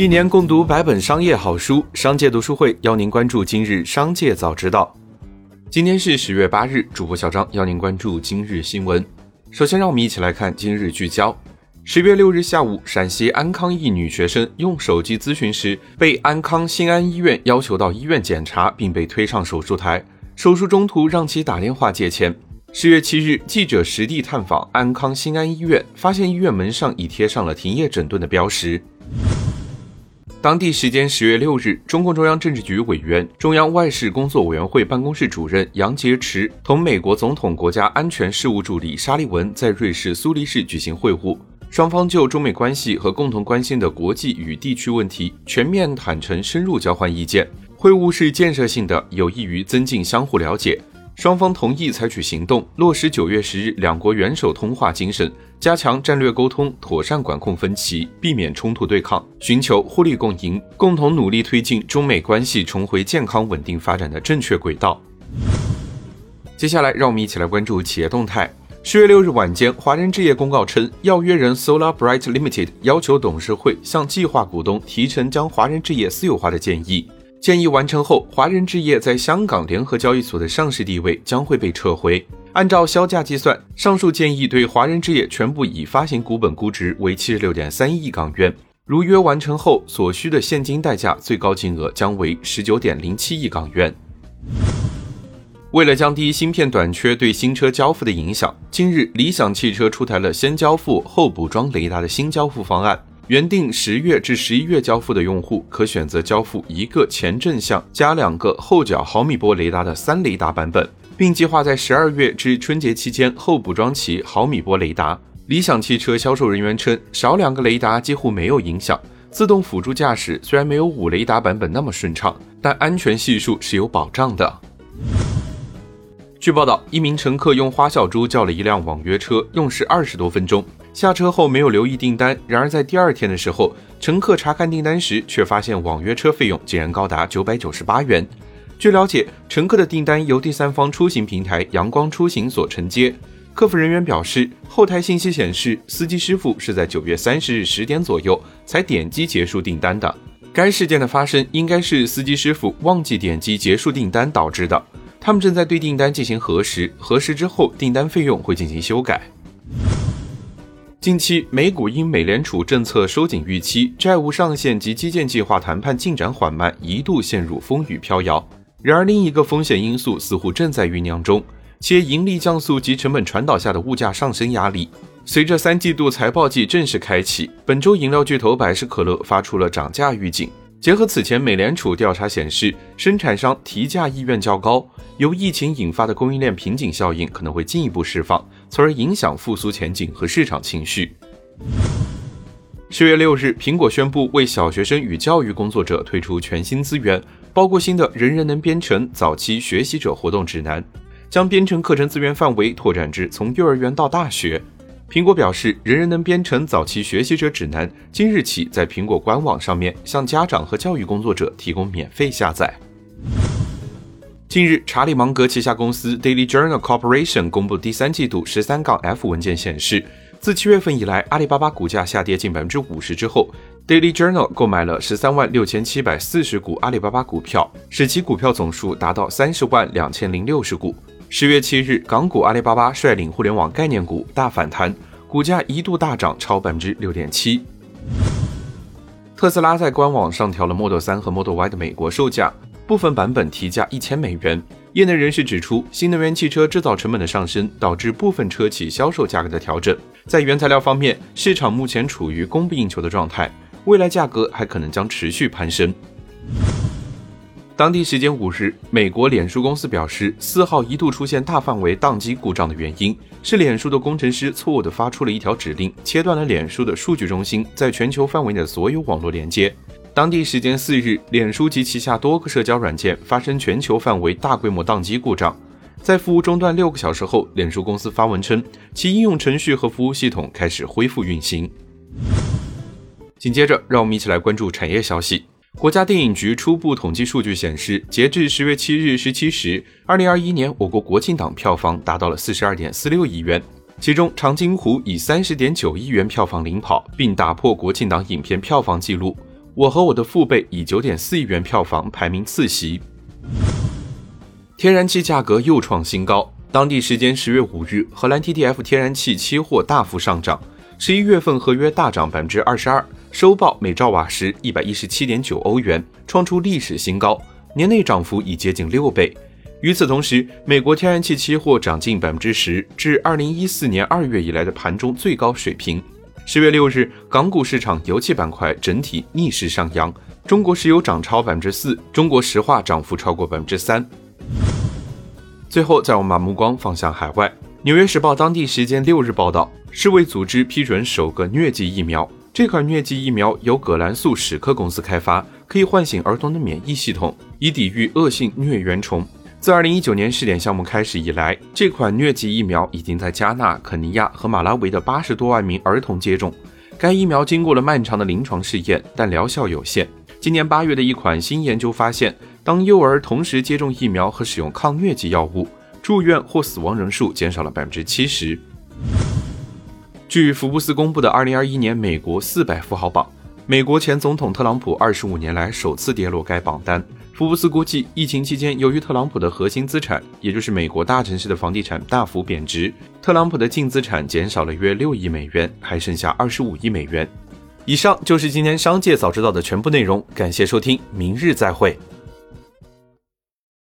一年共读百本商业好书，商界读书会邀您关注今日商界早知道。今天是十月八日，主播小张邀您关注今日新闻。首先，让我们一起来看今日聚焦。十月六日下午，陕西安康一女学生用手机咨询时，被安康新安医院要求到医院检查，并被推上手术台。手术中途让其打电话借钱。十月七日，记者实地探访安康新安医院，发现医院门上已贴上了停业整顿的标识。当地时间十月六日，中共中央政治局委员、中央外事工作委员会办公室主任杨洁篪同美国总统国家安全事务助理沙利文在瑞士苏黎世举行会晤，双方就中美关系和共同关心的国际与地区问题全面、坦诚、深入交换意见。会晤是建设性的，有益于增进相互了解。双方同意采取行动，落实九月十日两国元首通话精神，加强战略沟通，妥善管控分歧，避免冲突对抗，寻求互利共赢，共同努力推进中美关系重回健康稳定发展的正确轨道。接下来，让我们一起来关注企业动态。十月六日晚间，华人置业公告称，要约人 Solar Bright Limited 要求董事会向计划股东提成将华人置业私有化的建议。建议完成后，华人置业在香港联合交易所的上市地位将会被撤回。按照销价计算，上述建议对华人置业全部已发行股本估值为七十六点三亿港元。如约完成后，所需的现金代价最高金额将为十九点零七亿港元。为了降低芯片短缺对新车交付的影响，近日理想汽车出台了先交付后补装雷达的新交付方案。原定十月至十一月交付的用户，可选择交付一个前正向加两个后角毫米波雷达的三雷达版本，并计划在十二月至春节期间后补装其毫米波雷达。理想汽车销售人员称，少两个雷达几乎没有影响。自动辅助驾驶虽然没有五雷达版本那么顺畅，但安全系数是有保障的。据报道，一名乘客用花小猪叫了一辆网约车，用时二十多分钟。下车后没有留意订单，然而在第二天的时候，乘客查看订单时，却发现网约车费用竟然高达九百九十八元。据了解，乘客的订单由第三方出行平台阳光出行所承接。客服人员表示，后台信息显示，司机师傅是在九月三十日十点左右才点击结束订单的。该事件的发生应该是司机师傅忘记点击结束订单导致的。他们正在对订单进行核实，核实之后订单费用会进行修改。近期，美股因美联储政策收紧预期、债务上限及基建计划谈判进展缓慢，一度陷入风雨飘摇。然而，另一个风险因素似乎正在酝酿中，且盈利降速及成本传导下的物价上升压力。随着三季度财报季正式开启，本周饮料巨头百事可乐发出了涨价预警。结合此前美联储调查显示，生产商提价意愿较高，由疫情引发的供应链瓶颈效应可能会进一步释放，从而影响复苏前景和市场情绪。十月六日，苹果宣布为小学生与教育工作者推出全新资源，包括新的“人人能编程”早期学习者活动指南，将编程课程资源范围拓展至从幼儿园到大学。苹果表示，人人能编程早期学习者指南今日起在苹果官网上面向家长和教育工作者提供免费下载。近日，查理芒格旗下公司 Daily Journal Corporation 公布第三季度十三杠 F 文件显示，自七月份以来，阿里巴巴股价下跌近百分之五十之后，Daily Journal 购买了十三万六千七百四十股阿里巴巴股票，使其股票总数达到三十万两千零六十股。十月七日，港股阿里巴巴率领互联网概念股大反弹，股价一度大涨超百分之六点七。特斯拉在官网上调了 Model 3和 Model Y 的美国售价，部分版本提价一千美元。业内人士指出，新能源汽车制造成本的上升导致部分车企销售价格的调整。在原材料方面，市场目前处于供不应求的状态，未来价格还可能将持续攀升。当地时间五日，美国脸书公司表示，四号一度出现大范围宕机故障的原因是脸书的工程师错误地发出了一条指令，切断了脸书的数据中心在全球范围内的所有网络连接。当地时间四日，脸书及旗下多个社交软件发生全球范围大规模宕机故障，在服务中断六个小时后，脸书公司发文称，其应用程序和服务系统开始恢复运行。紧接着，让我们一起来关注产业消息。国家电影局初步统计数据显示，截至十月七日十七时，二零二一年我国国庆档票房达到了四十二点四六亿元，其中《长津湖》以三十点九亿元票房领跑，并打破国庆档影片票房纪录。我和我的父辈以九点四亿元票房排名次席。天然气价格又创新高，当地时间十月五日，荷兰 TTF 天然气期货大幅上涨，十一月份合约大涨百分之二十二，收报每兆瓦时一百一十七点九欧元，创出历史新高，年内涨幅已接近六倍。与此同时，美国天然气期货涨近百分之十，至二零一四年二月以来的盘中最高水平。十月六日，港股市场油气板块整体逆势上扬，中国石油涨超百分之四，中国石化涨幅超过百分之三。最后，再我们把目光放向海外，《纽约时报》当地时间六日报道，世卫组织批准首个疟疾疫苗。这款疟疾疫苗由葛兰素史克公司开发，可以唤醒儿童的免疫系统，以抵御恶性疟原虫。自二零一九年试点项目开始以来，这款疟疾疫苗已经在加纳、肯尼亚和马拉维的八十多万名儿童接种。该疫苗经过了漫长的临床试验，但疗效有限。今年八月的一款新研究发现。当幼儿同时接种疫苗和使用抗疟疾药物，住院或死亡人数减少了百分之七十。据福布斯公布的二零二一年美国四百富豪榜，美国前总统特朗普二十五年来首次跌落该榜单。福布斯估计，疫情期间由于特朗普的核心资产，也就是美国大城市的房地产大幅贬值，特朗普的净资产减少了约六亿美元，还剩下二十五亿美元。以上就是今天商界早知道的全部内容，感谢收听，明日再会。